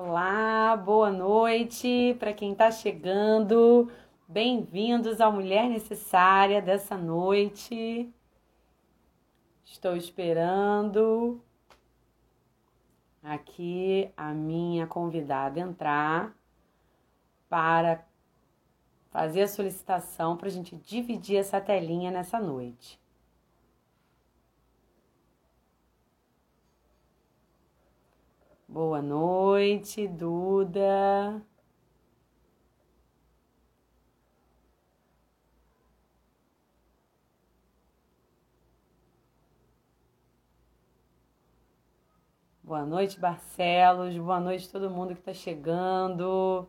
Olá, boa noite para quem está chegando. Bem-vindos à Mulher Necessária dessa noite. Estou esperando aqui a minha convidada entrar para fazer a solicitação para a gente dividir essa telinha nessa noite. Boa noite, Duda. Boa noite, Barcelos. Boa noite, todo mundo que está chegando.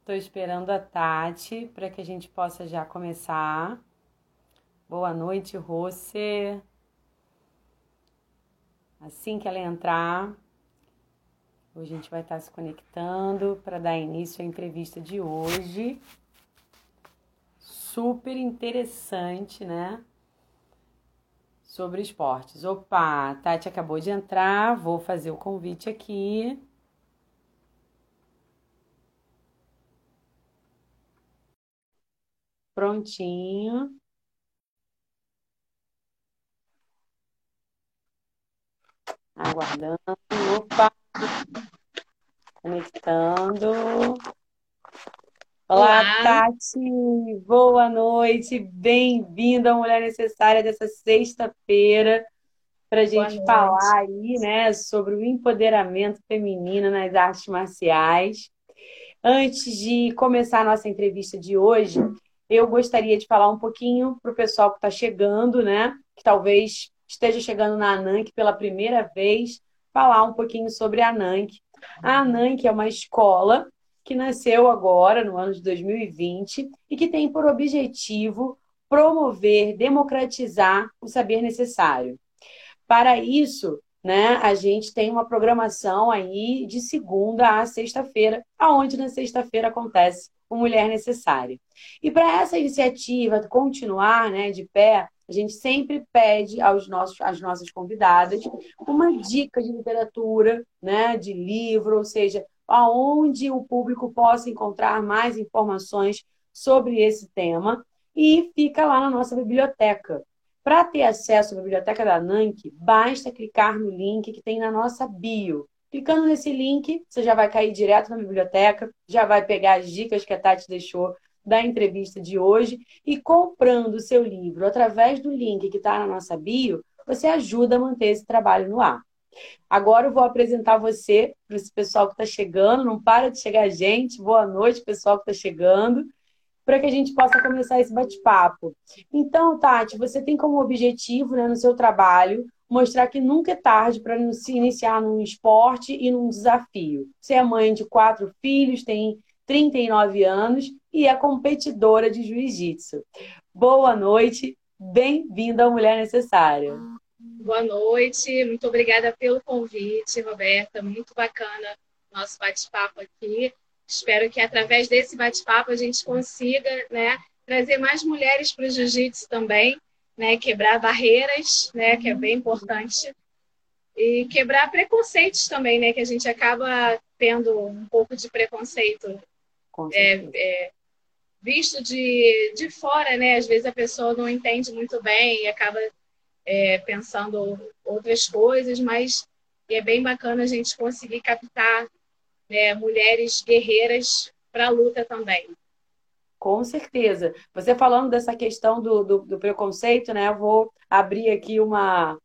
Estou esperando a Tati para que a gente possa já começar. Boa noite, Rossi. Assim que ela entrar, Hoje a gente vai estar se conectando para dar início à entrevista de hoje. Super interessante, né? Sobre esportes. Opa, a Tati acabou de entrar, vou fazer o convite aqui. Prontinho. Aguardando. Opa! Conectando. Olá, Olá, Tati! Boa noite, bem-vinda à Mulher Necessária dessa sexta-feira para a gente falar aí, né, sobre o empoderamento feminino nas artes marciais. Antes de começar a nossa entrevista de hoje, eu gostaria de falar um pouquinho para o pessoal que está chegando, né, que talvez esteja chegando na ANANC pela primeira vez, falar um pouquinho sobre a ANANC. A ANANC é uma escola que nasceu agora, no ano de 2020, e que tem por objetivo promover, democratizar o saber necessário. Para isso, né, a gente tem uma programação aí de segunda a sexta-feira, aonde na sexta-feira acontece o Mulher Necessária. E para essa iniciativa continuar né, de pé, a gente sempre pede aos nossos, às nossas convidadas uma dica de literatura, né, de livro, ou seja, aonde o público possa encontrar mais informações sobre esse tema e fica lá na nossa biblioteca. Para ter acesso à biblioteca da NANC, basta clicar no link que tem na nossa bio. Clicando nesse link, você já vai cair direto na biblioteca, já vai pegar as dicas que a Tati deixou da entrevista de hoje e comprando o seu livro através do link que está na nossa bio, você ajuda a manter esse trabalho no ar. Agora eu vou apresentar você para esse pessoal que está chegando. Não para de chegar gente. Boa noite, pessoal que está chegando, para que a gente possa começar esse bate-papo. Então, Tati, você tem como objetivo né, no seu trabalho mostrar que nunca é tarde para se iniciar num esporte e num desafio. Você é mãe de quatro filhos, tem 39 anos e é competidora de jiu-jitsu. Boa noite, bem-vinda ao Mulher Necessária. Boa noite, muito obrigada pelo convite, Roberta. Muito bacana nosso bate-papo aqui. Espero que através desse bate-papo a gente consiga né, trazer mais mulheres para o jiu-jitsu também, né, quebrar barreiras, né, que é bem importante, e quebrar preconceitos também, né, que a gente acaba tendo um pouco de preconceito é, é, visto de, de fora, né? Às vezes a pessoa não entende muito bem e acaba é, pensando outras coisas, mas é bem bacana a gente conseguir captar né, mulheres guerreiras para a luta também. Com certeza. Você falando dessa questão do, do, do, preconceito, né? Eu vou abrir aqui uma,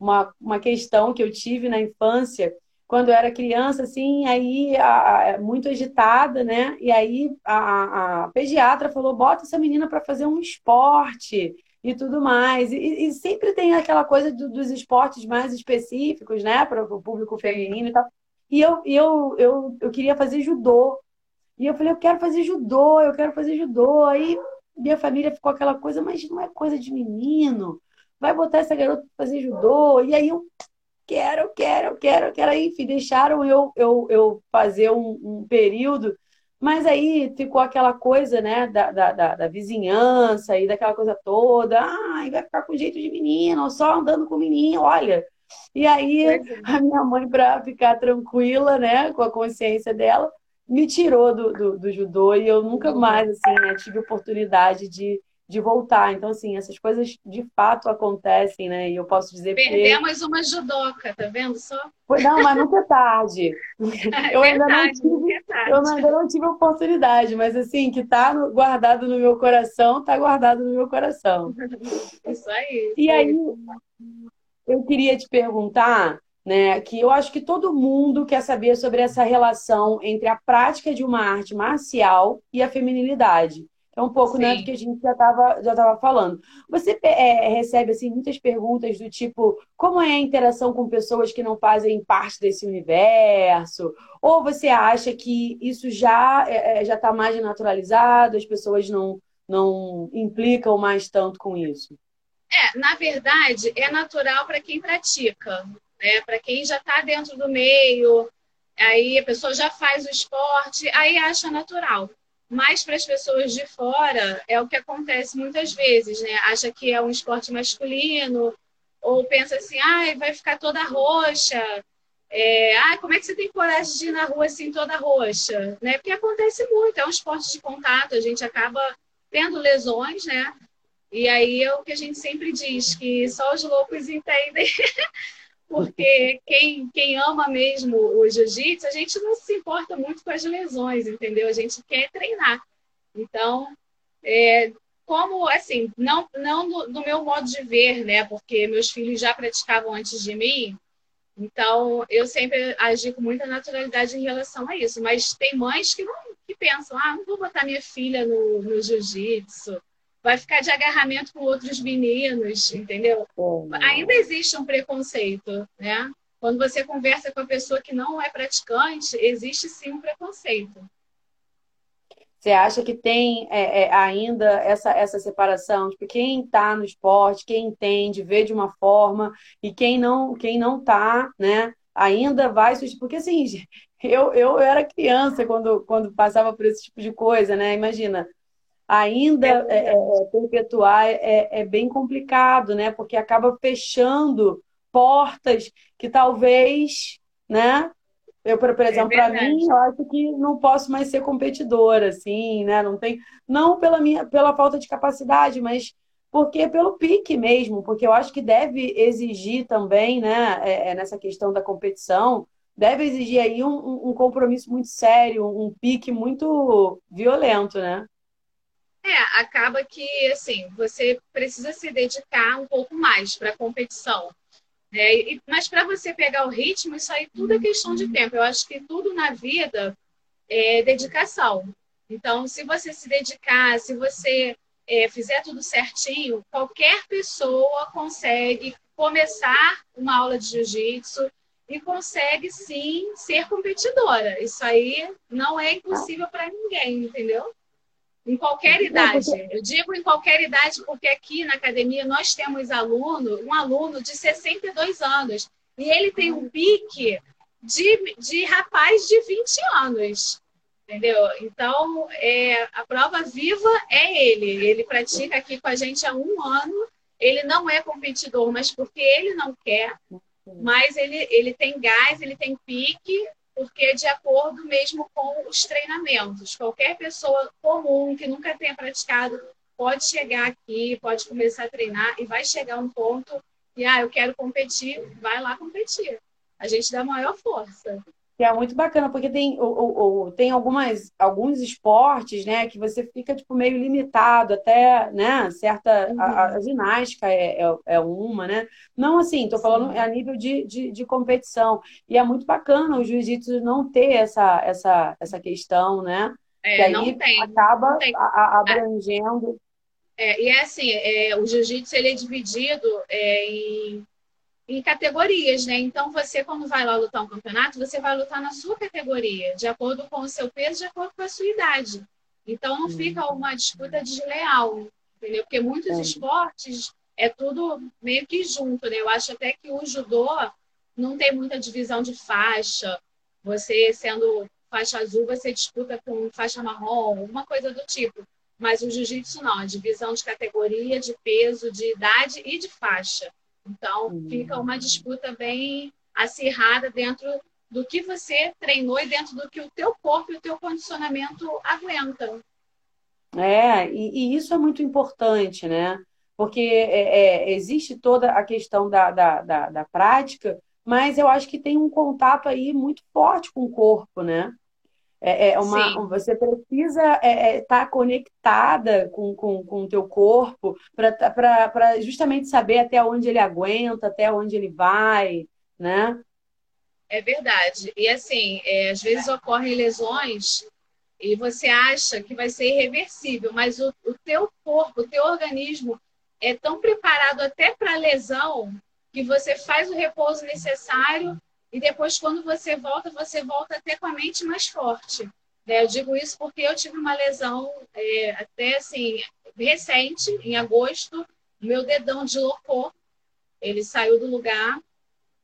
uma, uma questão que eu tive na infância quando eu era criança, assim, aí a, a, muito agitada, né? E aí a, a pediatra falou: bota essa menina para fazer um esporte e tudo mais. E, e sempre tem aquela coisa do, dos esportes mais específicos, né, para o público feminino e tal. E eu, eu, eu, eu queria fazer judô. E eu falei: eu quero fazer judô, eu quero fazer judô. Aí minha família ficou aquela coisa, mas não é coisa de menino. Vai botar essa garota para fazer judô. E aí eu quero, quero, quero, quero. Enfim, deixaram eu, eu, eu fazer um, um período, mas aí ficou aquela coisa, né, da, da, da, da vizinhança e daquela coisa toda. Ai, vai ficar com jeito de menino, só andando com menino. Olha, E aí, a minha mãe, para ficar tranquila, né, com a consciência dela, me tirou do, do, do judô e eu nunca mais, assim, né, tive oportunidade de, de voltar. Então, assim, essas coisas de fato acontecem, né? E eu posso dizer Perdemos uma judoca, tá vendo só? Não, mas nunca é tarde. eu, ainda não tive, eu ainda não tive oportunidade, mas assim, que tá guardado no meu coração, tá guardado no meu coração. Isso aí. E aí, eu queria te perguntar, né, que eu acho que todo mundo quer saber sobre essa relação entre a prática de uma arte marcial e a feminilidade. É um pouco né, do que a gente já estava já tava falando. Você é, recebe assim, muitas perguntas do tipo: como é a interação com pessoas que não fazem parte desse universo? Ou você acha que isso já é, é já está mais naturalizado, as pessoas não, não implicam mais tanto com isso? É, na verdade, é natural para quem pratica, né? Para quem já está dentro do meio, aí a pessoa já faz o esporte, aí acha natural. Mas para as pessoas de fora é o que acontece muitas vezes, né? Acha que é um esporte masculino, ou pensa assim, ai, vai ficar toda roxa. É, ah, como é que você tem coragem de ir na rua assim toda roxa? Né? Porque acontece muito, é um esporte de contato, a gente acaba tendo lesões, né? E aí é o que a gente sempre diz, que só os loucos entendem porque quem, quem ama mesmo o jiu-jitsu, a gente não se importa muito com as lesões, entendeu? A gente quer treinar. Então, é, como, assim, não, não do, do, meu modo de ver, né? Porque meus filhos já praticavam antes de mim, então eu sempre agi com muita naturalidade em relação a isso. Mas tem mães que, não, que pensam, ah, não vou botar minha filha no, no jiu-jitsu, vai ficar de agarramento com outros meninos, entendeu? Ainda existe um preconceito, né? Quando você conversa com a pessoa que não é praticante, existe sim um preconceito. Você acha que tem é, é, ainda essa, essa separação? Tipo, quem está no esporte, quem entende, vê de uma forma, e quem não quem não está, né? Ainda vai Porque assim, eu, eu era criança quando, quando passava por esse tipo de coisa, né? Imagina, ainda é, é, é, perpetuar é, é, bem complicado, né? Porque acaba fechando portas que talvez, né? Eu, por é exemplo, para mim, eu acho que não posso mais ser competidora, assim, né? Não tem, não pela minha, pela falta de capacidade, mas porque pelo pique mesmo, porque eu acho que deve exigir também, né? É, nessa questão da competição, deve exigir aí um, um compromisso muito sério, um pique muito violento, né? É, acaba que, assim, você precisa se dedicar um pouco mais para a competição. Né? E, mas para você pegar o ritmo, isso aí tudo é questão de tempo. Eu acho que tudo na vida é dedicação. Então, se você se dedicar, se você é, fizer tudo certinho, qualquer pessoa consegue começar uma aula de jiu-jitsu e consegue sim ser competidora. Isso aí não é impossível para ninguém, entendeu? Em qualquer idade. Eu digo em qualquer idade porque aqui na academia nós temos aluno, um aluno de 62 anos. E ele tem um pique de, de rapaz de 20 anos. Entendeu? Então, é, a prova viva é ele. Ele pratica aqui com a gente há um ano. Ele não é competidor, mas porque ele não quer. Mas ele, ele tem gás, ele tem pique porque é de acordo mesmo com os treinamentos. Qualquer pessoa comum que nunca tenha praticado pode chegar aqui, pode começar a treinar e vai chegar um ponto e ah, eu quero competir, vai lá competir. A gente dá maior força que é muito bacana, porque tem, ou, ou, tem algumas, alguns esportes, né, que você fica, tipo, meio limitado, até, né, certa, uhum. a, a, ginástica é, é, é, uma, né, não assim, tô falando Sim. a nível de, de, de, competição, e é muito bacana o jiu-jitsu não ter essa, essa, essa questão, né, é, que aí não tem, acaba não tem. A, abrangendo... É, e é assim, é, o jiu-jitsu, ele é dividido é, em em categorias, né? Então, você, quando vai lá lutar um campeonato, você vai lutar na sua categoria, de acordo com o seu peso, de acordo com a sua idade. Então, não fica uhum. uma disputa desleal, entendeu? Porque muitos é. esportes é tudo meio que junto, né? Eu acho até que o judô não tem muita divisão de faixa. Você, sendo faixa azul, você disputa com faixa marrom, uma coisa do tipo. Mas o jiu-jitsu não, a divisão de categoria, de peso, de idade e de faixa. Então, uhum. fica uma disputa bem acirrada dentro do que você treinou e dentro do que o teu corpo e o teu condicionamento aguentam. É, e, e isso é muito importante, né? Porque é, é, existe toda a questão da, da, da, da prática, mas eu acho que tem um contato aí muito forte com o corpo, né? É, é uma, Sim. você precisa estar é, é, tá conectada com, com, com o teu corpo para justamente saber até onde ele aguenta, até onde ele vai, né? É verdade. E assim, é, às vezes ocorrem lesões e você acha que vai ser irreversível, mas o, o teu corpo, o teu organismo é tão preparado até para a lesão que você faz o repouso necessário e depois, quando você volta, você volta até com a mente mais forte. Né? Eu digo isso porque eu tive uma lesão é, até assim, recente, em agosto, meu dedão deslocou, ele saiu do lugar,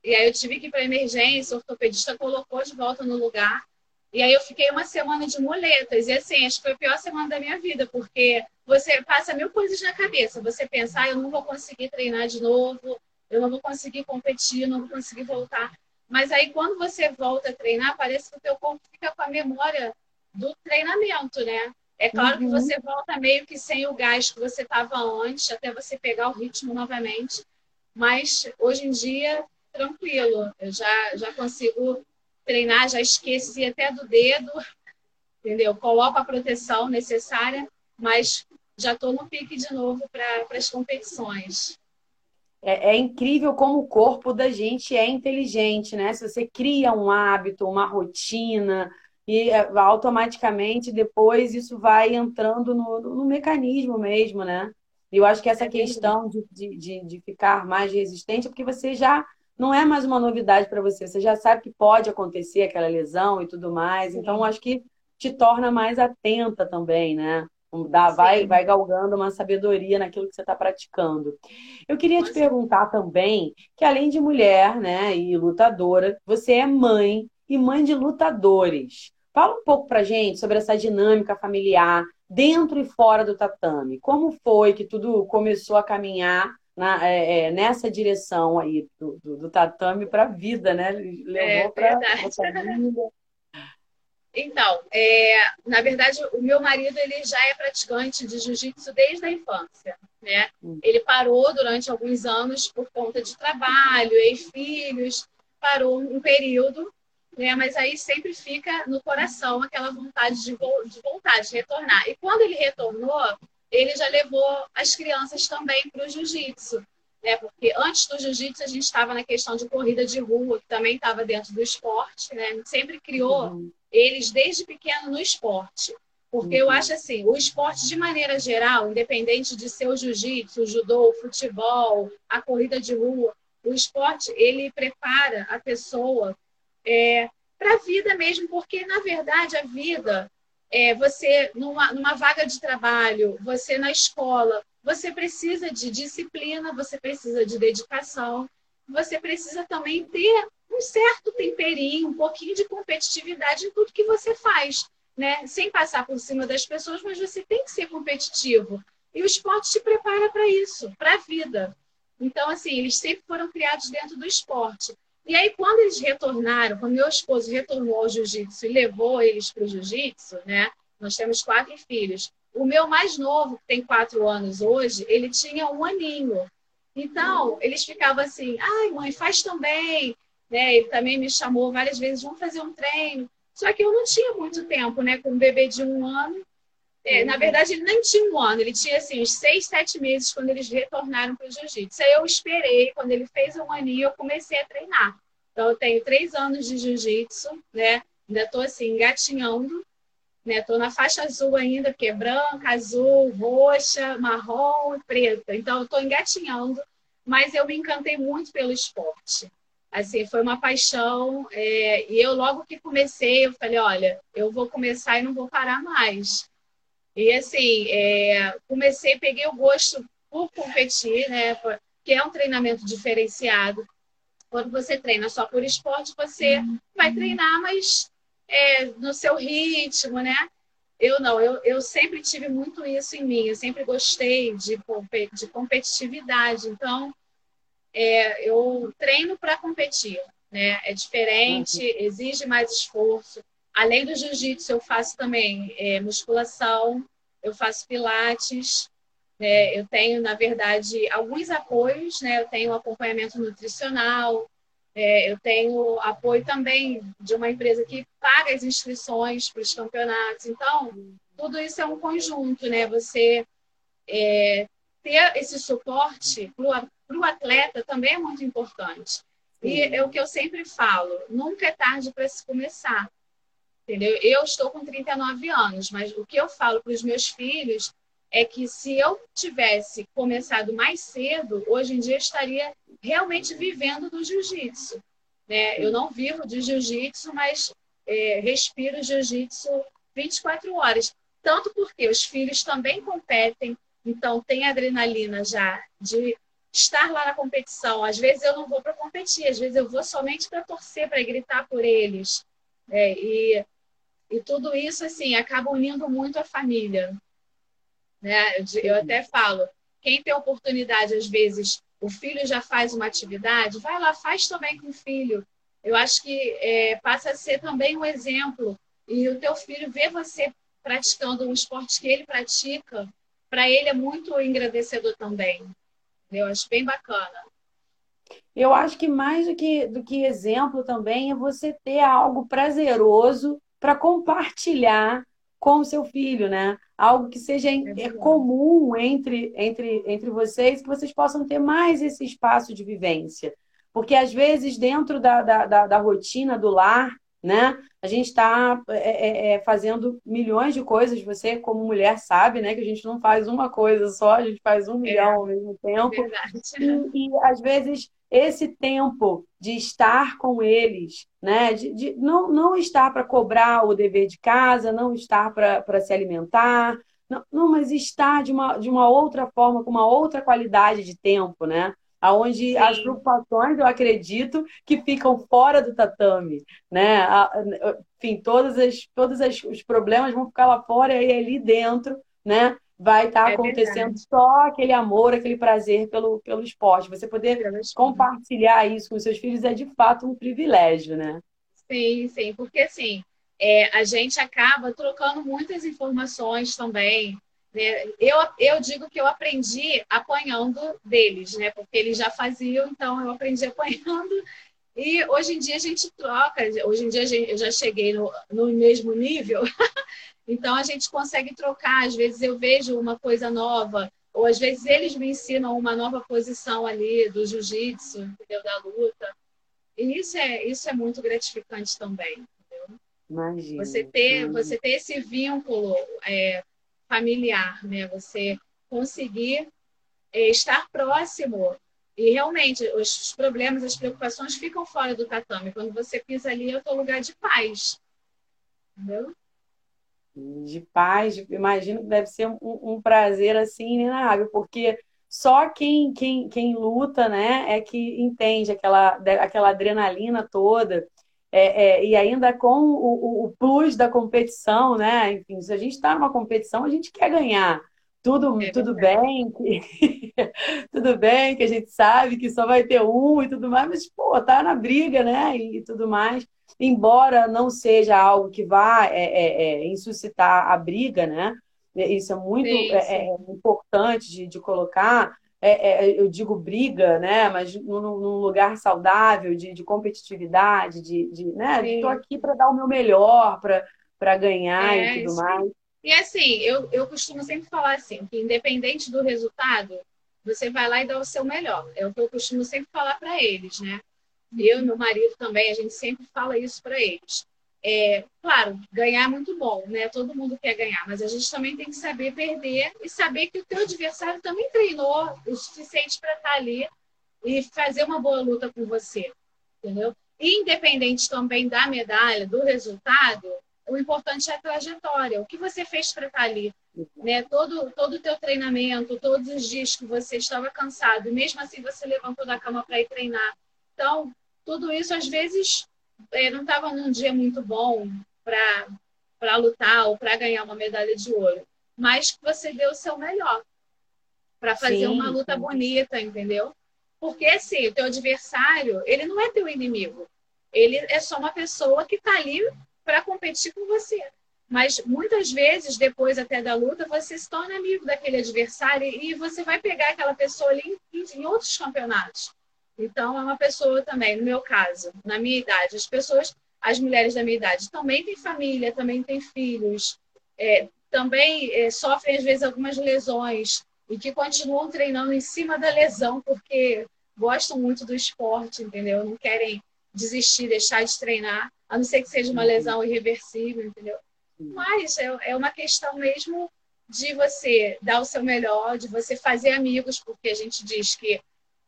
e aí eu tive que ir para emergência, o ortopedista colocou de volta no lugar. E aí eu fiquei uma semana de muletas. E assim, acho que foi a pior semana da minha vida, porque você passa mil coisas na cabeça. Você pensa, ah, eu não vou conseguir treinar de novo, eu não vou conseguir competir, não vou conseguir voltar. Mas aí, quando você volta a treinar, parece que o teu corpo fica com a memória do treinamento, né? É claro uhum. que você volta meio que sem o gás que você estava antes, até você pegar o ritmo novamente. Mas hoje em dia, tranquilo. Eu já, já consigo treinar, já esqueci até do dedo, entendeu? Coloco a proteção necessária, mas já estou no pique de novo para as competições é, é, incrível como o corpo da gente é inteligente, né? Se você cria um hábito, uma rotina, e é, automaticamente depois isso vai entrando no, no mecanismo mesmo, né? E eu acho que essa é questão de, de, de ficar mais resistente é porque você já não é mais uma novidade para você, você já sabe que pode acontecer aquela lesão e tudo mais, então acho que te torna mais atenta também, né? Dá, vai, vai galgando uma sabedoria naquilo que você está praticando. Eu queria te perguntar também que, além de mulher né, e lutadora, você é mãe e mãe de lutadores. Fala um pouco pra gente sobre essa dinâmica familiar dentro e fora do tatame. Como foi que tudo começou a caminhar na, é, é nessa direção aí do, do, do tatame para a vida, né? Levou é, para a família. Então, é, na verdade, o meu marido ele já é praticante de jiu-jitsu desde a infância, né? Hum. Ele parou durante alguns anos por conta de trabalho e filhos, parou um período, né? Mas aí sempre fica no coração aquela vontade de, de voltar, de retornar. E quando ele retornou, ele já levou as crianças também para o jiu-jitsu. Né? Porque antes do jiu-jitsu a gente estava na questão de corrida de rua, que também estava dentro do esporte, né? Sempre criou uhum eles desde pequeno no esporte. Porque eu uhum. acho assim, o esporte de maneira geral, independente de ser o jiu-jitsu, o judô, o futebol, a corrida de rua, o esporte ele prepara a pessoa é, para a vida mesmo, porque na verdade a vida é você numa, numa vaga de trabalho, você na escola, você precisa de disciplina, você precisa de dedicação, você precisa também ter um certo temperinho, um pouquinho de competitividade em tudo que você faz, né? Sem passar por cima das pessoas, mas você tem que ser competitivo. E o esporte te prepara para isso, para a vida. Então, assim, eles sempre foram criados dentro do esporte. E aí, quando eles retornaram, quando meu esposo retornou ao jiu-jitsu e levou eles para o jiu-jitsu, né? Nós temos quatro filhos. O meu mais novo, que tem quatro anos hoje, ele tinha um aninho. Então, eles ficavam assim, ai, mãe, faz também. Né? Ele também me chamou várias vezes, vamos fazer um treino. Só que eu não tinha muito tempo, né? Com um bebê de um ano. É, na verdade, ele nem tinha um ano, ele tinha assim, uns seis, sete meses quando eles retornaram para o jiu-jitsu. Aí eu esperei, quando ele fez um aninho, eu comecei a treinar. Então, eu tenho três anos de jiu-jitsu, né? Ainda estou assim, engatinhando, né? Estou na faixa azul ainda, que é branca, azul, roxa, marrom e preta. Então, eu estou engatinhando, mas eu me encantei muito pelo esporte assim, foi uma paixão. É, e eu, logo que comecei, eu falei: olha, eu vou começar e não vou parar mais. E, assim, é, comecei, peguei o gosto por competir, né? Que é um treinamento diferenciado. Quando você treina só por esporte, você uhum. vai treinar, mas é, no seu ritmo, né? Eu não, eu, eu sempre tive muito isso em mim, eu sempre gostei de, de competitividade. Então, é, eu treino para competir, né? É diferente, uhum. exige mais esforço. Além do jiu-jitsu, eu faço também é, musculação, eu faço pilates, é, eu tenho, na verdade, alguns apoios, né? Eu tenho acompanhamento nutricional, é, eu tenho apoio também de uma empresa que paga as inscrições para os campeonatos. Então, tudo isso é um conjunto, né? Você é, ter esse suporte para o atleta também é muito importante. E é o que eu sempre falo: nunca é tarde para se começar. Entendeu? Eu estou com 39 anos, mas o que eu falo para os meus filhos é que se eu tivesse começado mais cedo, hoje em dia eu estaria realmente vivendo do jiu-jitsu. Né? Eu não vivo de jiu-jitsu, mas é, respiro jiu-jitsu 24 horas. Tanto porque os filhos também competem, então tem adrenalina já de estar lá na competição. Às vezes eu não vou para competir, às vezes eu vou somente para torcer, para gritar por eles. É, e, e tudo isso assim acaba unindo muito a família. Né? Eu até falo, quem tem oportunidade, às vezes, o filho já faz uma atividade, vai lá, faz também com o filho. Eu acho que é, passa a ser também um exemplo. E o teu filho vê você praticando um esporte que ele pratica, para ele é muito engrandecedor também. Eu acho bem bacana. Eu acho que mais do que, do que exemplo também é você ter algo prazeroso para compartilhar com o seu filho, né? Algo que seja é comum entre, entre, entre vocês, que vocês possam ter mais esse espaço de vivência. Porque, às vezes, dentro da, da, da, da rotina do lar, né? A gente está é, é, é, fazendo milhões de coisas. Você, como mulher, sabe, né? Que a gente não faz uma coisa só, a gente faz um é, milhão ao mesmo tempo. E, e, às vezes esse tempo de estar com eles, né? de, de não, não estar para cobrar o dever de casa, não estar para se alimentar, não, não, mas estar de uma, de uma outra forma, com uma outra qualidade de tempo, né? Onde Sim. as preocupações, eu acredito, que ficam fora do tatame, né? Enfim, todos, as, todos os problemas vão ficar lá fora e ali dentro, né? vai estar tá é acontecendo verdade. só aquele amor, aquele prazer pelo, pelo esporte. Você poder compartilhar isso com seus filhos é de fato um privilégio, né? Sim, sim, porque assim, é, a gente acaba trocando muitas informações também. Né? Eu, eu digo que eu aprendi apanhando deles, né? Porque eles já faziam, então eu aprendi apanhando. E hoje em dia a gente troca, hoje em dia gente, eu já cheguei no, no mesmo nível Então a gente consegue trocar, às vezes eu vejo uma coisa nova, ou às vezes eles me ensinam uma nova posição ali do jiu-jitsu, entendeu? Da luta. E isso é, isso é muito gratificante também, entendeu? Imagina. Você ter, você ter esse vínculo é, familiar, né? Você conseguir é, estar próximo e realmente os problemas, as preocupações ficam fora do tatame. Quando você pisa ali, é o teu lugar de paz. Entendeu? de paz, imagino que deve ser um, um prazer assim inenável, porque só quem, quem, quem luta, né, é que entende aquela, aquela adrenalina toda, é, é, e ainda com o, o, plus da competição, né? Enfim, se a gente está numa competição, a gente quer ganhar. Tudo, é tudo bem, que, tudo bem que a gente sabe que só vai ter um e tudo mais, mas pô, tá na briga, né? E, e tudo mais embora não seja algo que vá é, é, é suscitar a briga, né? Isso é muito sim, importante de, de colocar. Eu digo briga, né? Mas num, num lugar saudável, de, de competitividade, de, de né? Estou aqui para dar o meu melhor, para ganhar e tudo mais. E assim, eu, eu costumo sempre falar assim, que independente do resultado, você vai lá e dá o seu melhor. É o que eu costumo sempre falar para eles, né? Eu e meu marido também, a gente sempre fala isso para eles. É, claro, ganhar é muito bom, né? Todo mundo quer ganhar, mas a gente também tem que saber perder e saber que o teu adversário também treinou o suficiente para estar tá ali e fazer uma boa luta com você, entendeu? Independente também da medalha, do resultado, o importante é a trajetória, o que você fez para estar tá ali, né? Todo todo o teu treinamento, todos os dias que você estava cansado, e mesmo assim você levantou da cama para ir treinar. Então, tudo isso às vezes é, não estava num dia muito bom para lutar ou para ganhar uma medalha de ouro, mas que você deu o seu melhor para fazer sim, uma luta sim. bonita, entendeu? Porque, assim, o teu adversário, ele não é teu inimigo. Ele é só uma pessoa que está ali para competir com você. Mas muitas vezes, depois até da luta, você se torna amigo daquele adversário e você vai pegar aquela pessoa ali em, em outros campeonatos. Então, é uma pessoa também, no meu caso, na minha idade, as pessoas, as mulheres da minha idade, também têm família, também têm filhos, é, também é, sofrem, às vezes, algumas lesões e que continuam treinando em cima da lesão porque gostam muito do esporte, entendeu? Não querem desistir, deixar de treinar, a não ser que seja uma lesão irreversível, entendeu? Mas é, é uma questão mesmo de você dar o seu melhor, de você fazer amigos, porque a gente diz que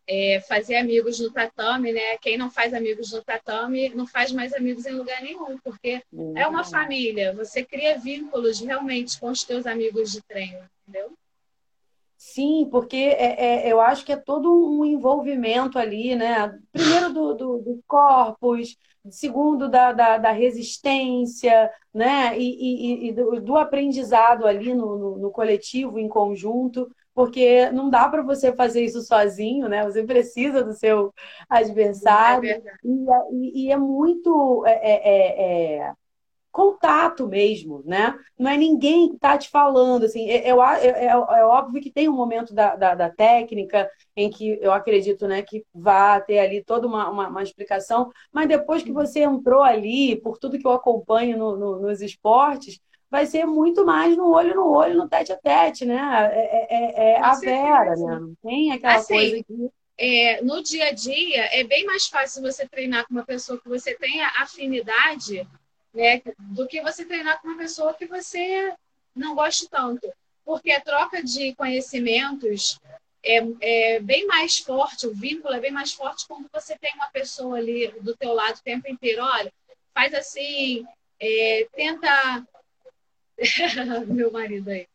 é, fazer amigos no tatame, né? Quem não faz amigos no tatame não faz mais amigos em lugar nenhum, porque uhum. é uma família. Você cria vínculos realmente com os teus amigos de treino, entendeu? Sim, porque é, é, eu acho que é todo um envolvimento ali, né? Primeiro do, do, do corpos, segundo da, da, da, resistência, né? E, e, e do, do, aprendizado ali no, no, no coletivo, em conjunto porque não dá para você fazer isso sozinho, né? Você precisa do seu adversário. É e, e, é muito é, é, é, é, contato mesmo, né? Não é ninguém que está te falando, assim. É, é, é, óbvio que tem um momento da, da, da, técnica em que eu acredito, né, que vá ter ali toda uma, uma, uma, explicação, mas depois que você entrou ali, por tudo que eu acompanho no, no, nos esportes, vai ser muito mais no olho no olho, no tete a tete, né? É, é, é a Vera, né? Não tem aquela assim, coisa que. É, no dia a dia, é bem mais fácil você treinar com uma pessoa que você tenha afinidade, né? Do que você treinar com uma pessoa que você não goste tanto. Porque a troca de conhecimentos é, é, bem mais forte, o vínculo é bem mais forte quando você tem uma pessoa ali do teu lado o tempo inteiro. Olha, faz assim, é, tenta meu marido aí.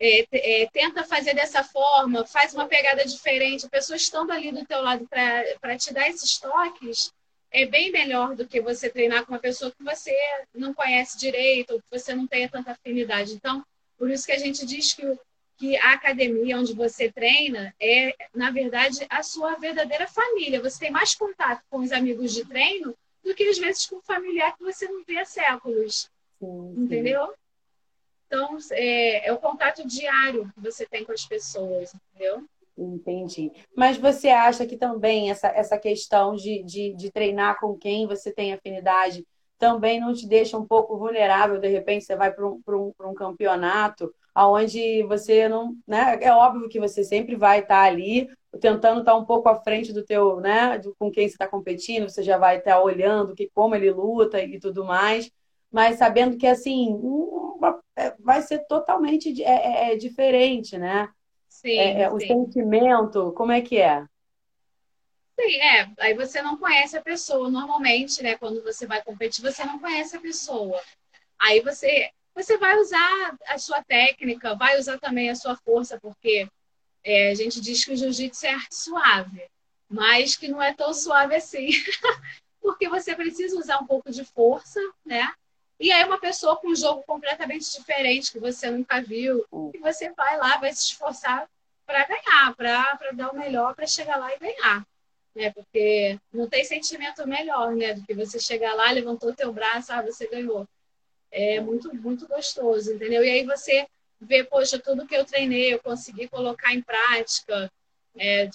É, é, tenta fazer dessa forma, faz uma pegada diferente. A pessoa estando ali do teu lado para te dar esses toques, é bem melhor do que você treinar com uma pessoa que você não conhece direito, ou que você não tenha tanta afinidade. Então, por isso que a gente diz que, que a academia onde você treina é, na verdade, a sua verdadeira família. Você tem mais contato com os amigos de treino do que, às vezes, com um familiar que você não vê há séculos. Sim, sim. Entendeu? Então, é, é o contato diário que você tem com as pessoas, entendeu? Entendi. Mas você acha que também essa, essa questão de, de, de, treinar com quem você tem afinidade também não te deixa um pouco vulnerável? De repente você vai para um, um, um campeonato onde você não. Né? É óbvio que você sempre vai estar ali tentando estar um pouco à frente do teu, né? com quem você está competindo, você já vai estar olhando que, como ele luta e tudo mais mas sabendo que assim é, vai ser totalmente é, é, é diferente, né? Sim, é, é o sentimento, como é que é? Sim, é. Aí você não conhece a pessoa. Normalmente, né? Quando você vai competir, você não conhece a pessoa. Aí você, você vai usar a sua técnica, vai usar também a sua força, porque é, a gente diz que o jiu-jitsu é arte suave, mas que não é tão suave assim. porque você precisa usar um pouco de força, né? E aí uma pessoa com um jogo completamente diferente que você nunca viu, hum. e você vai lá, vai se esforçar para ganhar, para dar o melhor, para chegar lá e ganhar. Né? Porque não tem sentimento melhor, né? Do que você chegar lá, levantou o teu braço, ah, você ganhou. É muito, muito gostoso, entendeu? E aí você vê, poxa, tudo que eu treinei, eu consegui colocar em prática, é,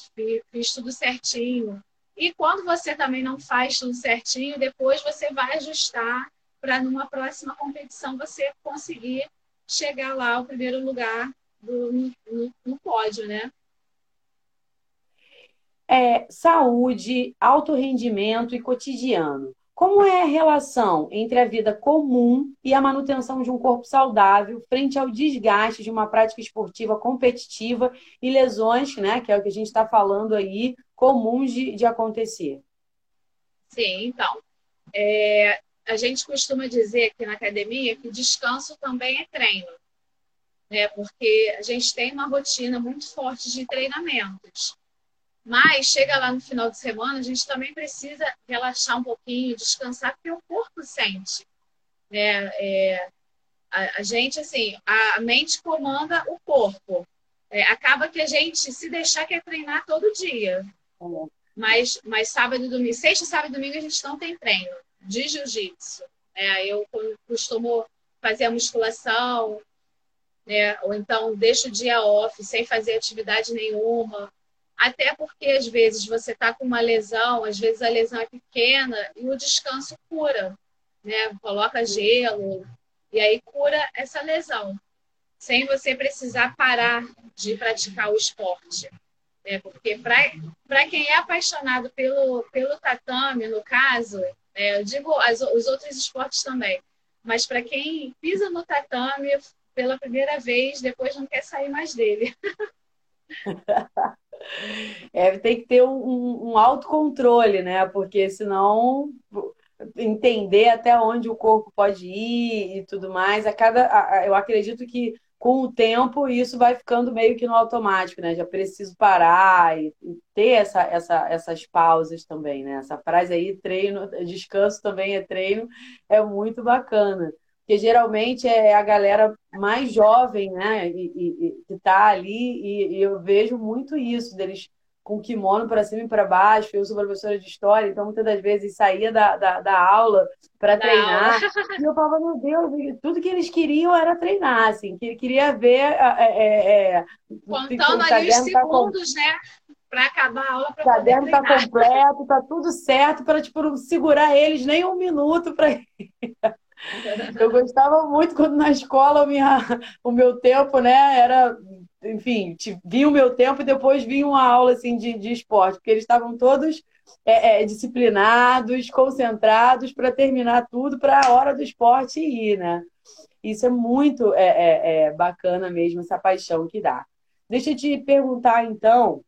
fiz tudo certinho. E quando você também não faz tudo certinho, depois você vai ajustar para numa próxima competição você conseguir chegar lá ao primeiro lugar do, no, no pódio, né? É, saúde, alto rendimento e cotidiano. Como é a relação entre a vida comum e a manutenção de um corpo saudável frente ao desgaste de uma prática esportiva competitiva e lesões, né, que é o que a gente está falando aí, comuns de, de acontecer? Sim, então. É, a gente costuma dizer aqui na academia que descanso também é treino, né? Porque a gente tem uma rotina muito forte de treinamentos. Mas chega lá no final de semana, a gente também precisa relaxar um pouquinho, descansar, porque o corpo sente. Né? É, a, a, gente, assim, a mente comanda o corpo. É, acaba que a gente, se deixar, quer treinar todo dia. É. Mas, mas sábado e domingo, sexta, sábado e domingo a gente não tem treino de jiu-jitsu. É, eu costumo fazer a musculação, né? ou então deixo o dia off sem fazer atividade nenhuma. Até porque às vezes você está com uma lesão, às vezes a lesão é pequena e o descanso cura, né? Coloca gelo e aí cura essa lesão, sem você precisar parar de praticar o esporte. Né? Porque para quem é apaixonado pelo, pelo tatame, no caso, é, eu digo as, os outros esportes também, mas para quem pisa no tatame pela primeira vez, depois não quer sair mais dele. É, tem que ter um, um autocontrole, né? Porque senão entender até onde o corpo pode ir e tudo mais. A cada, eu acredito que com o tempo isso vai ficando meio que no automático, né? Já preciso parar e, ter essa, essa, essas pausas também, né? Essa frase aí, treino, descanso também é treino, é muito bacana. Porque geralmente é a galera mais jovem, né? E, e, que está ali, e, e eu vejo muito isso, deles com kimono para cima e para baixo. Eu sou professora de história, então muitas das vezes saía da, da, da aula para treinar. Aula. E eu falava, meu Deus, tudo que eles queriam era treinar, assim, que queria ver. É, é, é, Contando ali os tá segundos, tá com... né? Para acabar a aula. O caderno está completo, está tudo certo para tipo, não segurar eles nem um minuto para. Eu gostava muito quando na escola minha, o meu tempo, né, era enfim, vi o meu tempo e depois vi uma aula assim, de, de esporte, porque eles estavam todos é, é, disciplinados, concentrados para terminar tudo para a hora do esporte ir, né? Isso é muito é, é, é, bacana mesmo, essa paixão que dá. Deixa eu te perguntar, então,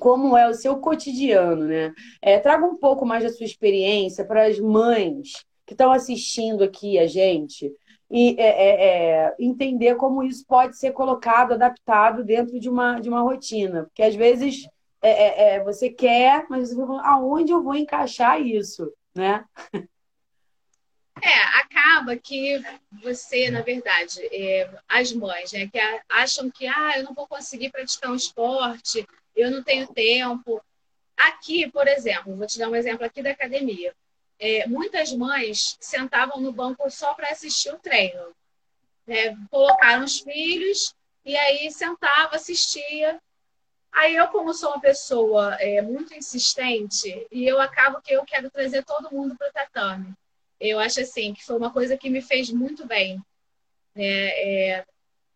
como é o seu cotidiano, né? É, traga um pouco mais da sua experiência para as mães que estão assistindo aqui a gente e é, é, é, entender como isso pode ser colocado, adaptado dentro de uma, de uma rotina. Porque às vezes é, é, é você quer, mas você fala, aonde eu vou encaixar isso, né? É, acaba que você, na verdade, as mães, né, que acham que ah, eu não vou conseguir praticar um esporte, eu não tenho tempo. Aqui, por exemplo, vou te dar um exemplo aqui da academia é, muitas mães sentavam no banco só para assistir o treino. Né? Colocaram os filhos e aí sentava, assistia. Aí eu, como sou uma pessoa é, muito insistente, e eu acabo que eu quero trazer todo mundo para o tatame. Eu acho assim que foi uma coisa que me fez muito bem. É, é,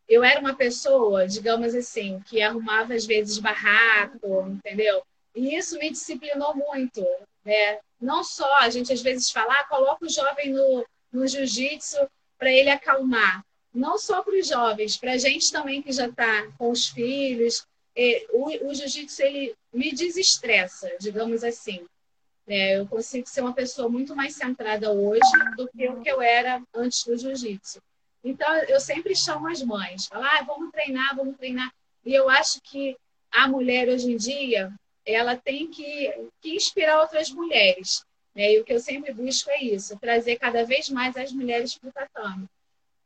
eu era uma pessoa, digamos assim, que arrumava às vezes barraco, entendeu? E isso me disciplinou muito. Né? Não só a gente às vezes fala, ah, coloca o jovem no, no jiu-jitsu para ele acalmar. Não só para os jovens, para a gente também que já está com os filhos. o, o jiu-jitsu ele me desestressa, digamos assim. É, eu consigo ser uma pessoa muito mais centrada hoje do que o que eu era antes do jiu-jitsu. Então, eu sempre chamo as mães, falo, ah, vamos treinar, vamos treinar. E eu acho que a mulher hoje em dia, ela tem que, que inspirar outras mulheres. Né? E o que eu sempre busco é isso, trazer cada vez mais as mulheres para o tatame.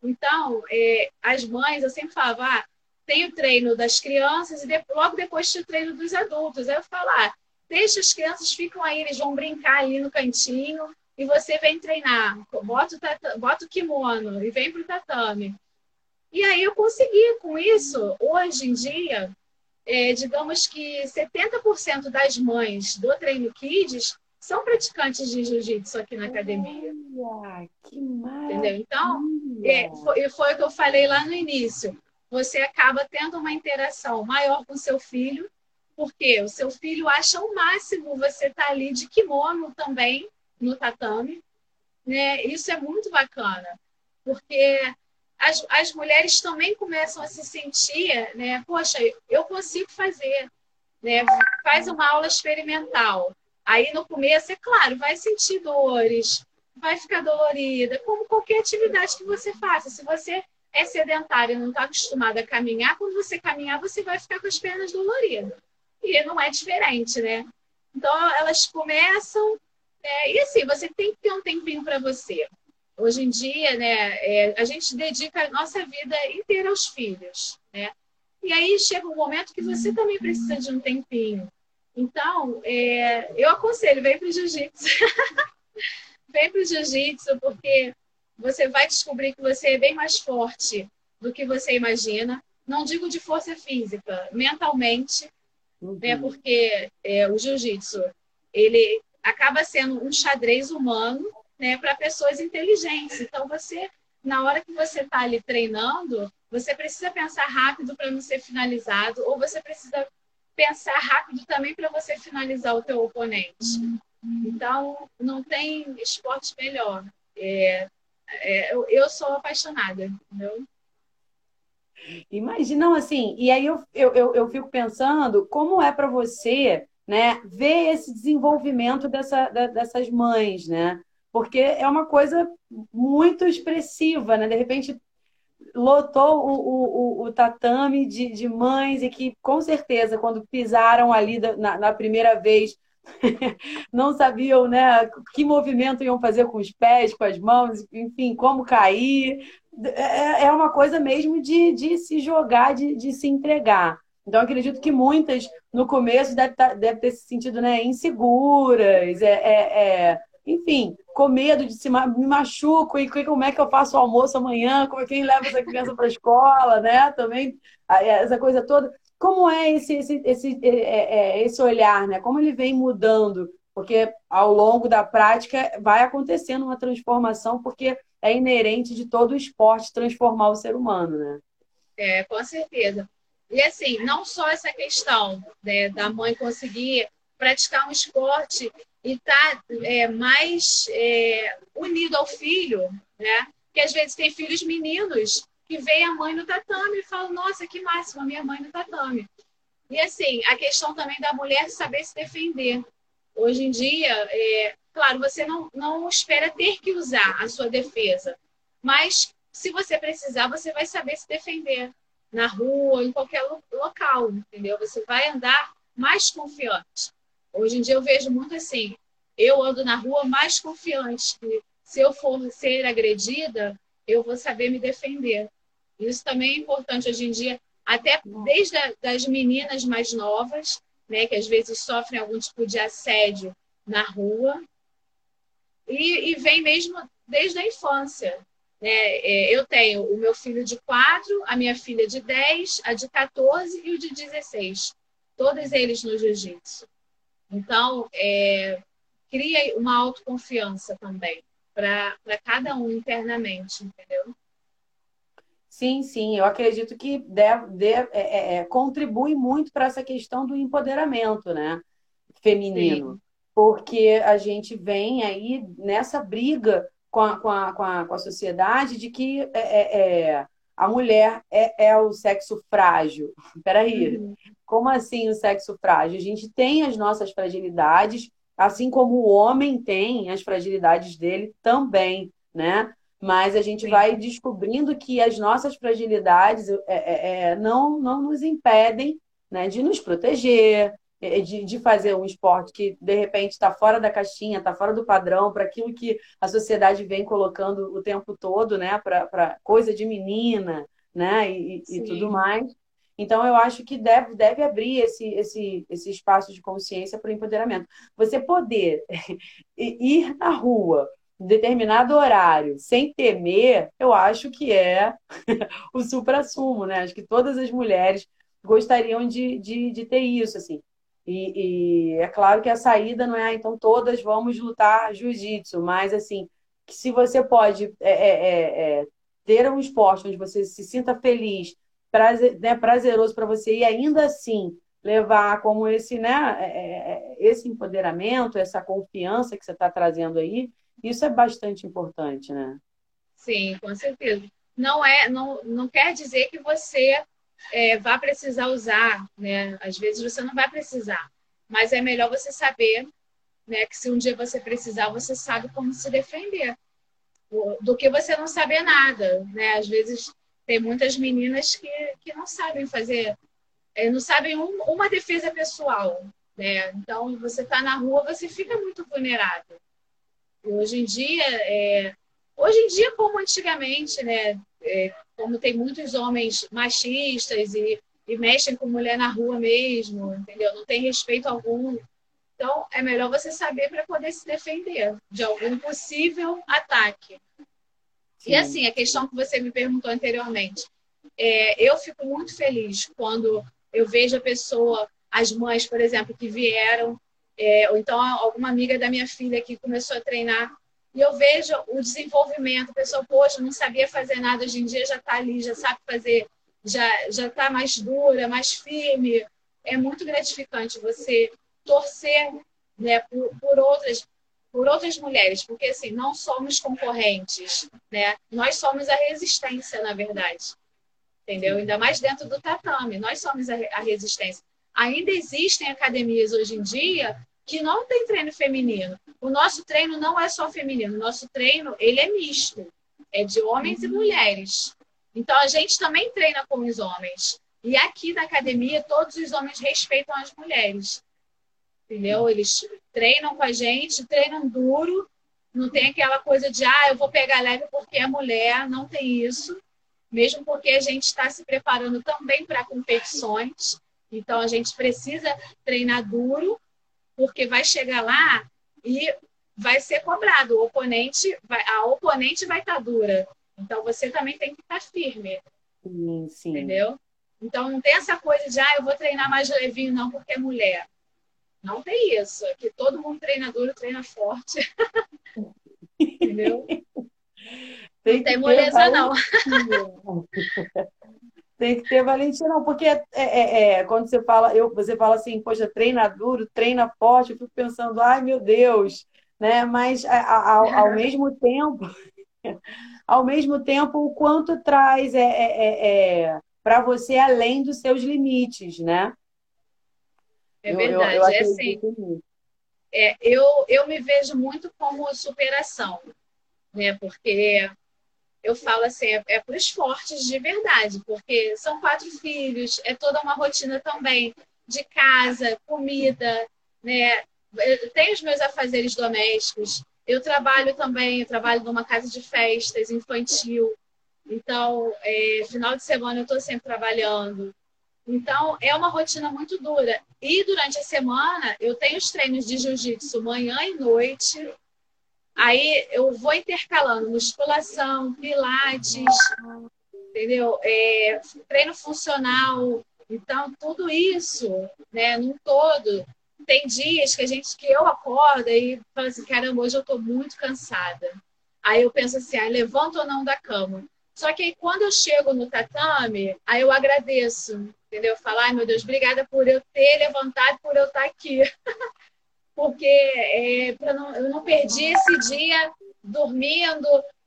Então, é, as mães, eu sempre falava, ah, tem o treino das crianças e de, logo depois tem o treino dos adultos. Aí eu falo, ah, deixa as crianças, ficam aí, eles vão brincar ali no cantinho e você vem treinar. Bota o, tatame, bota o kimono e vem para o tatame. E aí eu consegui com isso, hoje em dia, é, digamos que 70% das mães do Treino Kids são praticantes de jiu-jitsu aqui na academia. Olha, que maravilha. Entendeu? Então, é, foi, foi o que eu falei lá no início. Você acaba tendo uma interação maior com seu filho, porque o seu filho acha o máximo você estar tá ali de kimono também no tatame. Né? Isso é muito bacana, porque as, as mulheres também começam a se sentir, né? Poxa, eu consigo fazer, né? Faz uma aula experimental. Aí no começo, é claro, vai sentir dores, vai ficar dolorida, como qualquer atividade que você faça. Se você é sedentária e não está acostumada a caminhar, quando você caminhar, você vai ficar com as pernas doloridas. E não é diferente, né? Então, elas começam. É, e assim, você tem que ter um tempinho para você. Hoje em dia, né, é, a gente dedica a nossa vida inteira aos filhos, né? E aí chega um momento que você também precisa de um tempinho. Então, é, eu aconselho, vem para o jiu-jitsu. vem para o jiu-jitsu, porque você vai descobrir que você é bem mais forte do que você imagina. Não digo de força física, mentalmente, né? uhum. né? Porque é, o jiu-jitsu ele acaba sendo um xadrez humano, né, para pessoas inteligentes. Então você, na hora que você está ali treinando, você precisa pensar rápido para não ser finalizado, ou você precisa pensar rápido também para você finalizar o teu oponente. Então, não tem esporte melhor. É, é, eu, eu sou apaixonada, entendeu? Imagina, assim, e aí eu, eu, eu, eu fico pensando como é para você né, ver esse desenvolvimento dessa, dessas mães, né? Porque é uma coisa muito expressiva, né? De repente lotou o, o, o tatame de, de mães e que, com certeza, quando pisaram ali na, na primeira vez, não sabiam né, que movimento iam fazer com os pés, com as mãos, enfim, como cair. É, é uma coisa mesmo de, de se jogar, de, de se entregar. Então, acredito que muitas, no começo, deve, tá, deve ter se sentido né, inseguras, é, é, é, enfim, com medo de se me machuco e como é que eu faço o almoço amanhã, como é quem leva essa criança para a escola, né? Também, essa coisa toda. Como é esse, esse, esse, é, é, é, esse olhar, né? Como ele vem mudando? Porque ao longo da prática vai acontecendo uma transformação, porque é inerente de todo o esporte transformar o ser humano, né? É, com certeza. E assim, não só essa questão né, da mãe conseguir praticar um esporte e tá, é, mais é, unido ao filho, né? Que às vezes tem filhos meninos que veem a mãe no tatame e falam, nossa, que máximo, a minha mãe no tatame. E assim, a questão também da mulher saber se defender. Hoje em dia, é, claro, você não, não espera ter que usar a sua defesa, mas se você precisar, você vai saber se defender na rua, em qualquer local, entendeu? Você vai andar mais confiante. Hoje em dia eu vejo muito assim, eu ando na rua mais confiante que se eu for ser agredida, eu vou saber me defender. Isso também é importante hoje em dia, até desde a, das meninas mais novas, né, que às vezes sofrem algum tipo de assédio na rua, e, e vem mesmo desde a infância. Né? É, eu tenho o meu filho de 4, a minha filha de 10, a de 14 e o de 16. Todos eles no jiu-jitsu. Então, é, cria uma autoconfiança também para cada um internamente, entendeu? Sim, sim, eu acredito que deve, deve é, é, é contribui muito para essa questão do empoderamento né, feminino, sim. porque a gente vem aí nessa briga com a, com a, com a, com a sociedade de que é, é, é a mulher é, é o sexo frágil. Peraí, uhum. Como assim o sexo frágil? A gente tem as nossas fragilidades, assim como o homem tem as fragilidades dele também, né? Mas a gente Sim. vai descobrindo que as nossas fragilidades é, é, é, não, não nos impedem né, de nos proteger, é, de, de fazer um esporte que, de repente, está fora da caixinha, está fora do padrão, para aquilo que a sociedade vem colocando o tempo todo, né? Para coisa de menina, né? E, e, tudo mais. Então, eu acho que deve, deve abrir esse, esse, esse espaço de consciência para o empoderamento. Você poder ir na rua em determinado horário sem temer, eu acho que é o supra-sumo, né? Acho que todas as mulheres gostariam de, de, de ter isso, assim. E, e, é claro que a saída não é, ah, então todas vamos lutar jiu-jitsu, mas assim, que se você pode é, é, é, é ter um esporte onde você se sinta feliz, prazer, né, prazeroso para você e ainda assim levar como esse, né, é, é, esse empoderamento, essa confiança que você está trazendo aí, isso é bastante importante, né? Sim, com certeza. Não é, não, não quer dizer que você é, vá precisar usar, né? Às vezes você não vai precisar, mas é melhor você saber, né? Que se um dia você precisar, você sabe como se defender, do que você não saber nada, né? Às vezes tem muitas meninas que, que não sabem fazer, é, não sabem um, uma defesa pessoal, né? Então você está na rua, você fica muito vulnerável. E hoje em dia, é, hoje em dia como antigamente, né? É, como tem muitos homens machistas e e mexem com mulher na rua mesmo, entendeu? Não tem respeito algum. Então, é melhor você saber para poder se defender de algum possível ataque. Sim. E assim, a questão que você me perguntou anteriormente, é, eu fico muito feliz quando eu vejo a pessoa, as mães, por exemplo, que vieram, é, ou então alguma amiga da minha filha que começou a treinar, e eu vejo o desenvolvimento, a pessoa, poxa, não sabia fazer nada, hoje em dia já está ali, já sabe fazer, já já está mais dura, mais firme. É muito gratificante você torcer né, por, por outras por outras mulheres, porque assim, não somos concorrentes, né? Nós somos a resistência, na verdade. Entendeu? Ainda mais dentro do tatame, nós somos a, resistência. Ainda existem academias hoje em dia que não tem treino feminino. O nosso treino não é só feminino, o nosso treino, ele é misto. É de homens e mulheres. Então a gente também treina com os homens. E aqui na academia todos os homens respeitam as mulheres entendeu? Eles treinam com a gente, treinam duro, não tem aquela coisa de, ah, eu vou pegar leve porque é mulher, não tem isso. Mesmo porque a gente está se preparando também para competições, então a gente precisa treinar duro, porque vai chegar lá e vai ser cobrado. O oponente, vai, a oponente vai estar tá dura. Então você também tem que estar tá firme. Sim, sim. Entendeu? Então não tem essa coisa de, ah, eu vou treinar mais levinho, não, porque é mulher. Não tem isso. Aqui todo mundo treina duro, treina forte. Entendeu? Tem não tem moleza, não. tem que ter valentia, não, porque é, é, é, quando você fala, eu, você fala assim, poxa, treina duro, treina forte, eu fico pensando, ai meu Deus, né? Mas ao, ao mesmo tempo, ao mesmo tempo, o quanto traz é, é, é, é para você além dos seus limites, né? É verdade, eu, eu é assim. É, eu, eu me vejo muito como superação, né? Porque eu falo assim, é, é para os fortes de verdade, porque são quatro filhos, é toda uma rotina também de casa, comida, né? Eu tenho os meus afazeres domésticos. Eu trabalho também, eu trabalho numa casa de festas infantil. Então, é, final de semana eu estou sempre trabalhando. Então, é uma rotina muito dura. E durante a semana, eu tenho os treinos de jiu-jitsu manhã e noite. Aí eu vou intercalando musculação, pilates, entendeu? É, treino funcional. Então, tudo isso, né, num todo. Tem dias que a gente que eu acordo e falo assim, caramba, hoje eu estou muito cansada. Aí eu penso assim, ah, levanto ou não da cama. Só que aí, quando eu chego no tatame, aí eu agradeço, entendeu? Falar, ai meu Deus, obrigada por eu ter levantado, por eu estar aqui. Porque é, não, eu não perdi esse dia dormindo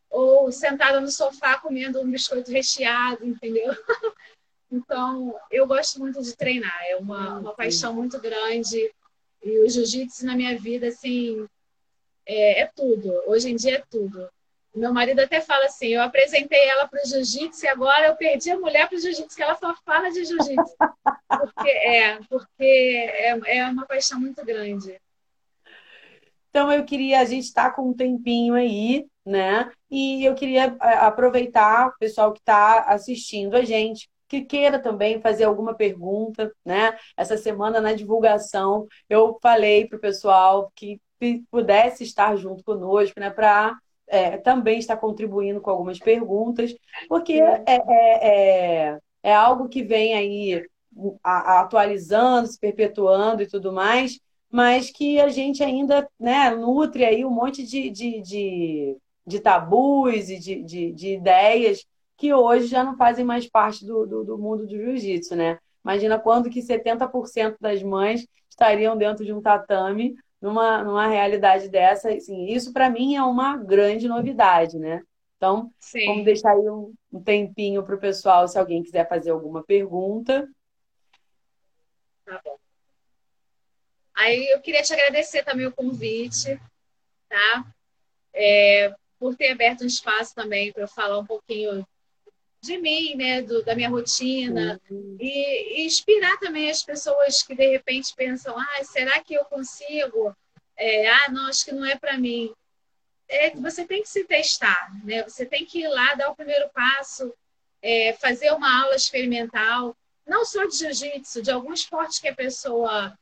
ou sentada no sofá comendo um biscoito recheado, entendeu? Então, eu gosto muito de treinar, é uma, uma paixão muito grande. E o jiu-jitsu na minha vida, assim, é, é tudo. Hoje em dia é tudo. Meu marido até fala assim: eu apresentei ela para o jiu-jitsu e agora eu perdi a mulher para o jiu-jitsu, que ela só fala de jiu-jitsu. Porque, é, porque é, é uma paixão muito grande. Então, eu queria, a gente está com um tempinho aí, né? E eu queria é, aproveitar o pessoal que está assistindo a gente, que queira também fazer alguma pergunta, né? Essa semana na divulgação, eu falei para o pessoal que pudesse estar junto conosco, né? Para é, também está contribuindo com algumas perguntas, porque é, é, é, é algo que vem aí a, a, atualizando, se perpetuando e tudo mais, mas que a gente ainda né, nutre aí um monte de, de, de, de tabus e de, de, de, ideias que hoje já não fazem mais parte do, do, do mundo do jiu-jitsu, né? Imagina quando que 70% das mães estariam dentro de um tatame numa, numa realidade dessa, assim, isso para mim é uma grande novidade, né? Então, Sim. vamos deixar aí um, um tempinho para o pessoal, se alguém quiser fazer alguma pergunta. Tá bom. Aí eu queria te agradecer também o convite, tá? É, por ter aberto um espaço também para eu falar um pouquinho de mim, né, do, da minha rotina uhum. e, e, inspirar também as pessoas que de repente pensam, ah, será que eu consigo? É, ah, não, acho que não é para mim. É, você tem que se testar, né? Você tem que ir lá dar o primeiro passo, é, fazer uma aula experimental, não só de jiu-jitsu, de algum esporte que a pessoa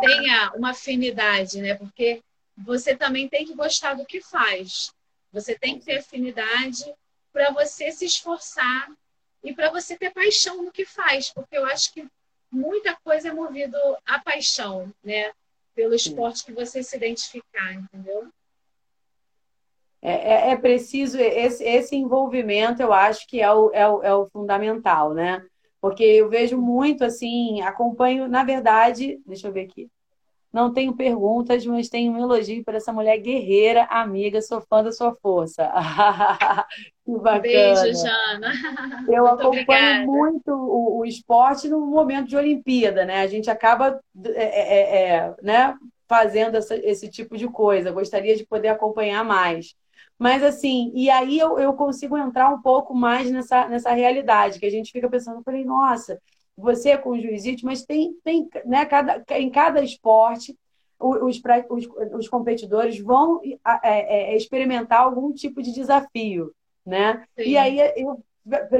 tenha uma afinidade, né? Porque você também tem que gostar do que faz. Você tem que ter afinidade para você se esforçar e para você ter paixão no que faz, porque eu acho que muita coisa é movido à paixão, né? Pelo esporte que você se identificar, entendeu? É, é, é preciso esse, esse envolvimento, eu acho que é o, é, o, é o fundamental, né? Porque eu vejo muito assim, acompanho, na verdade, deixa eu ver aqui. Não tenho perguntas, mas tenho um elogio para essa mulher guerreira, amiga, sou fã da sua força. que bacana. Beijo, Jana. Eu muito acompanho obrigada. muito o, o, esporte no momento de Olimpíada, né? A gente acaba é, é, é, é, né, fazendo essa, esse tipo de coisa. Gostaria de poder acompanhar mais. Mas assim, e aí eu, eu consigo entrar um pouco mais nessa, nessa realidade, que a gente fica pensando, eu falei, nossa, você é com jiu-jitsu, mas tem, tem né, cada, em cada esporte os, os, os competidores vão é, é, experimentar algum tipo de desafio, né? Sim. E aí,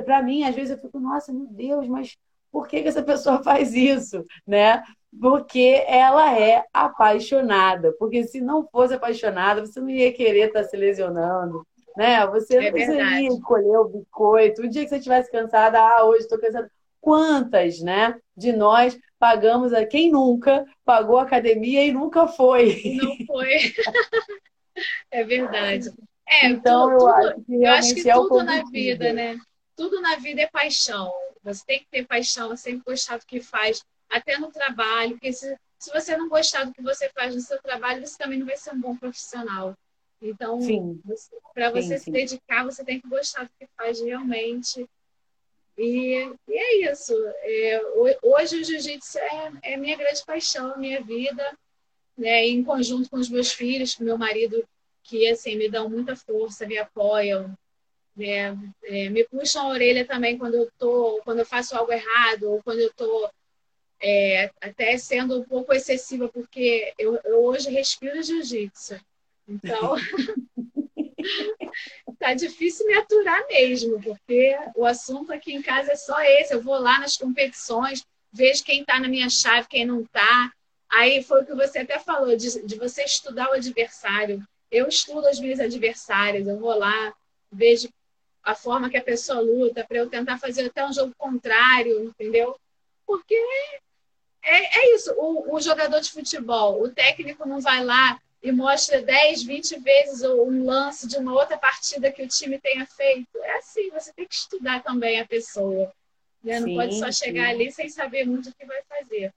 para mim, às vezes eu fico, nossa, meu Deus, mas por que, que essa pessoa faz isso, né? Porque ela é apaixonada. Porque se não fosse apaixonada, você não ia querer estar se lesionando, né? Você é não ia escolher o biscoito. O dia que você estivesse cansada, ah, hoje estou cansada quantas, né, de nós pagamos a quem nunca pagou academia e nunca foi. Não foi. é verdade. É, então tudo, eu acho que, eu acho que é tudo na vida, né? Tudo na vida é paixão. Você tem que ter paixão, você tem que gostar do que faz, até no trabalho, porque se, se você não gostar do que você faz no seu trabalho, você também não vai ser um bom profissional. Então, para você sim, se sim. dedicar, você tem que gostar do que faz realmente e, e é isso. É, hoje o jiu-jitsu é, é minha grande paixão, minha vida, né? em conjunto com os meus filhos, com meu marido, que assim me dão muita força, me apoiam, né? É, me puxam a orelha também quando eu tô, quando eu faço algo errado ou quando eu estou é, até sendo um pouco excessiva, porque eu, eu hoje respiro jiu-jitsu. Então, tá difícil me aturar mesmo, porque o assunto aqui em casa é só esse. Eu vou lá nas competições, vejo quem está na minha chave, quem não está. Aí foi o que você até falou, de, de você estudar o adversário. Eu estudo as minhas adversárias, eu vou lá, vejo a forma que a pessoa luta, para eu tentar fazer até um jogo contrário, entendeu? Porque é, é isso, o, o jogador de futebol, o técnico não vai lá e mostra 10, 20 vezes um lance de uma outra partida que o time tenha feito. É assim, você tem que estudar também a pessoa. Né? Não sim, pode só chegar sim. ali sem saber muito o que vai fazer.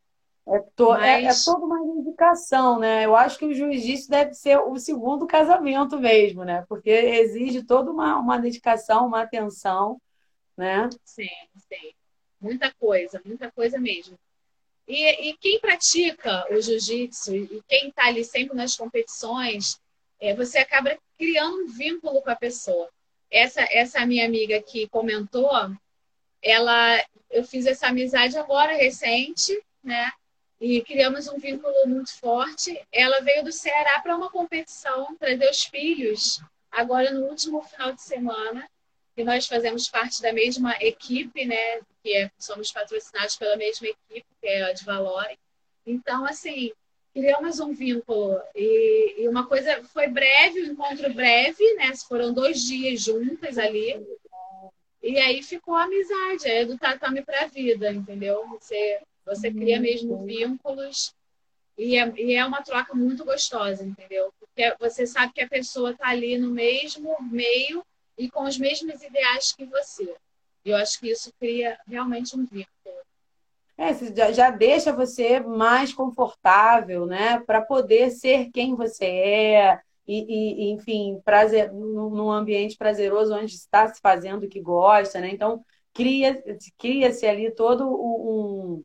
É, to, Mas... é, é, toda uma indicação, né? Eu acho que o jiu-jitsu deve ser o segundo casamento mesmo, né? Porque exige toda uma, uma dedicação, uma atenção, né? Sim, sim. Muita coisa, muita coisa mesmo. E, e quem pratica o jiu-jitsu e quem está ali sempre nas competições, é, você acaba criando um vínculo com a pessoa. Essa, essa minha amiga que comentou, ela, eu fiz essa amizade agora recente, né? E criamos um vínculo muito forte. Ela veio do Ceará para uma competição, trazer os filhos, agora no último final de semana e nós fazemos parte da mesma equipe, né? Que é, somos patrocinados pela mesma equipe, que é a de Valore. Então, assim, criamos um vínculo. E, e, uma coisa foi breve, um encontro breve, né? Foram dois dias juntas ali. E aí ficou a amizade, é do tatame para a vida, entendeu? Você, você cria mesmo vínculos e é, e é uma troca muito gostosa, entendeu? Porque você sabe que a pessoa está ali no mesmo meio e com os mesmos ideais que você. Eu acho que isso cria realmente um vínculo. É, já deixa você mais confortável, né? Para poder ser quem você é e, e enfim, prazer, num ambiente prazeroso onde está se fazendo o que gosta, né? Então, cria-se cria ali todo um,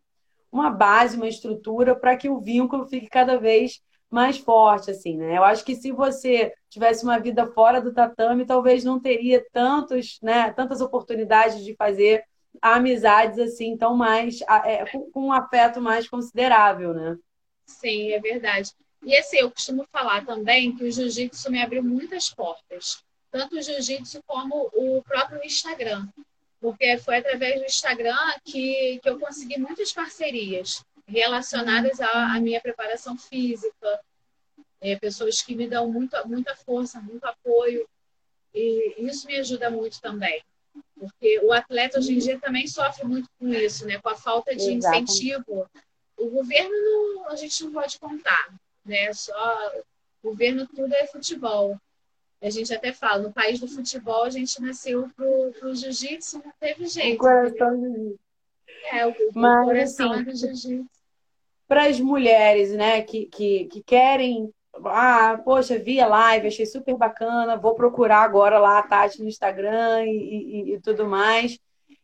uma base, uma estrutura para que o vínculo fique cada vez mais forte, assim, né? Eu acho que se você tivesse uma vida fora do tatame, talvez não teria tantos, né, tantas oportunidades de fazer amizades assim tão mais é, com, um afeto mais considerável, né? Sim, é verdade. E assim, eu costumo falar também que o jiu-jitsu me abriu muitas portas, tanto o jiu-jitsu como o próprio Instagram. porque foi através do Instagram que, que eu consegui muitas parcerias relacionadas à, à minha preparação física, é, pessoas que me dão muito, muita força, muito apoio, e isso me ajuda muito também. Porque o atleta hoje em dia também sofre muito com isso, né? Com a falta de Exatamente. incentivo. O governo não, a gente não pode contar, né? Só o governo tudo é futebol. A gente até fala, no país do futebol a gente nasceu pro, pro jiu-jitsu, não teve jeito. O coração do jiu-jitsu. É, o, Mas, coração assim, do jiu-jitsu. Para as mulheres, né, que, que, que querem ah, poxa, vi a live, achei super bacana, vou procurar agora lá a Tati no Instagram e, e, e tudo mais.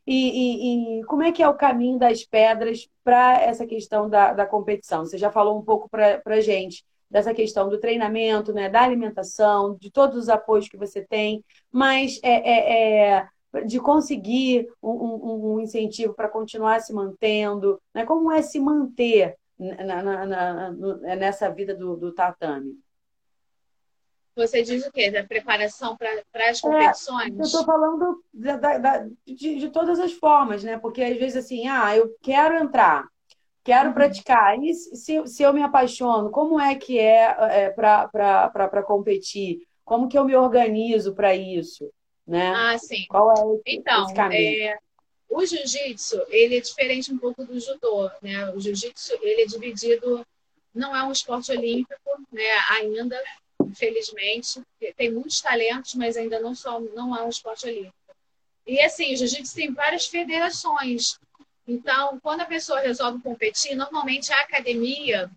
E, e, como é que é o caminho das pedras para essa questão da, da competição? Você já falou um pouco para a gente dessa questão do treinamento, né, da alimentação, de todos os apoios que você tem, mas é, é, é de conseguir um, um, um incentivo para continuar se mantendo, né? Como é se manter na, na, na, nessa vida do, do tatame? Você diz o quê? Da preparação para as é, competições? É, eu estou falando da, da, de, de, todas as formas, né? Porque às vezes assim, ah, eu quero entrar, quero uhum. praticar. E se, se eu me apaixono, como é que é, é para competir? Como que eu me organizo para isso? Né? Ah, sim. Qual é esse, então, esse caminho? É, o jiu-jitsu, ele é diferente um pouco do judô, né? O jiu-jitsu, ele é dividido, não é um esporte olímpico, né? Ainda, infelizmente, tem muitos talentos, mas ainda não só não é um esporte olímpico. E assim, o jiu-jitsu tem várias federações. Então, quando a pessoa resolve competir, normalmente a academia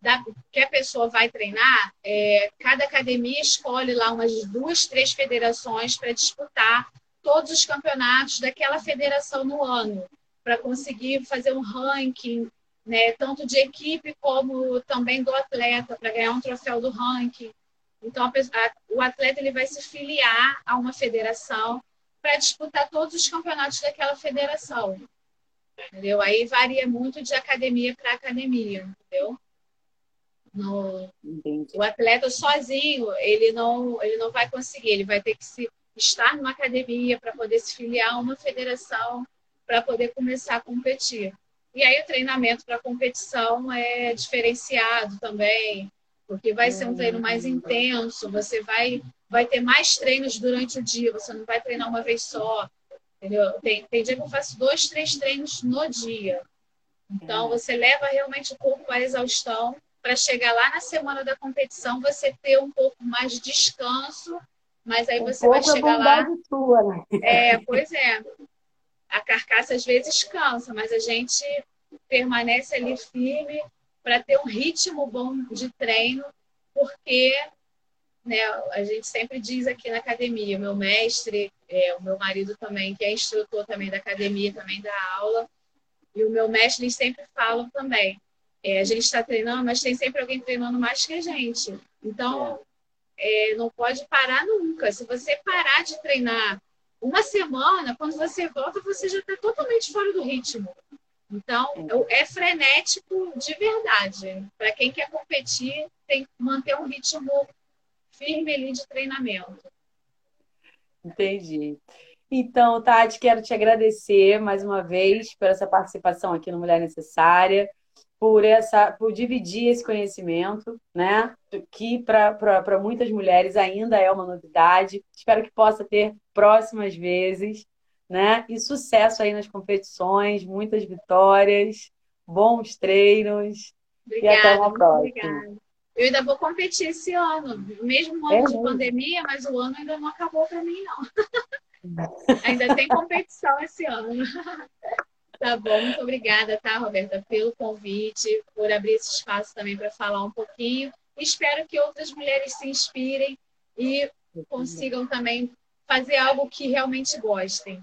da, que a pessoa vai treinar, é, cada academia escolhe lá umas duas, três federações para disputar todos os campeonatos daquela federação no ano, para conseguir fazer um ranking, né, tanto de equipe como também do atleta, para ganhar um troféu do ranking. Então, a, a, o atleta ele vai se filiar a uma federação para disputar todos os campeonatos daquela federação. Entendeu? Aí varia muito de academia para academia, entendeu? No, o atleta sozinho, ele não, ele não vai conseguir, ele vai ter que se estar numa academia, para poder se filiar a uma federação, para poder começar a competir. E aí o treinamento para competição é diferenciado também, porque vai ser um treino mais intenso, você vai, vai ter mais treinos durante o dia, você não vai treinar uma vez só. Entendeu? Tem, tem dia que eu faço dois, três treinos no dia. Então, você leva realmente o corpo à exaustão para chegar lá na semana da competição, você ter um pouco mais de descanso mas aí você vai chegar lá. Sua, né? É, pois é. A carcaça às vezes cansa, mas a gente permanece ali firme para ter um ritmo bom de treino, porque né, a gente sempre diz aqui na academia, meu mestre, é, o meu marido também, que é instrutor também da academia, também da aula, e o meu mestre eles sempre falam também. É, a gente está treinando, mas tem sempre alguém treinando mais que a gente. Então, é, não pode parar nunca. Se você parar de treinar uma semana, quando você volta, você já está totalmente fora do ritmo. Então, é frenético de verdade. Para quem quer competir, tem que manter um ritmo firme ali de treinamento. Entendi. Então, Tati, quero te agradecer mais uma vez por essa participação aqui no Mulher Necessária por essa por dividir esse conhecimento, né? Que para muitas mulheres ainda é uma novidade. Espero que possa ter próximas vezes, né? E sucesso aí nas competições, muitas vitórias, bons treinos. Obrigada, e até uma próxima. Obrigada. Eu ainda vou competir esse ano, mesmo ano é de pandemia, mas o ano ainda não acabou para mim, não. ainda tem competição esse ano. Tá bom, muito obrigada, tá, Roberta, pelo convite, por abrir esse espaço também para falar um pouquinho. Espero que outras mulheres se inspirem e consigam também fazer algo que realmente gostem.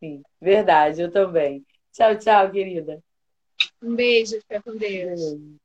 Sim, verdade, eu também. Tchau, tchau, querida. Um beijo, fica com Deus. Beijo.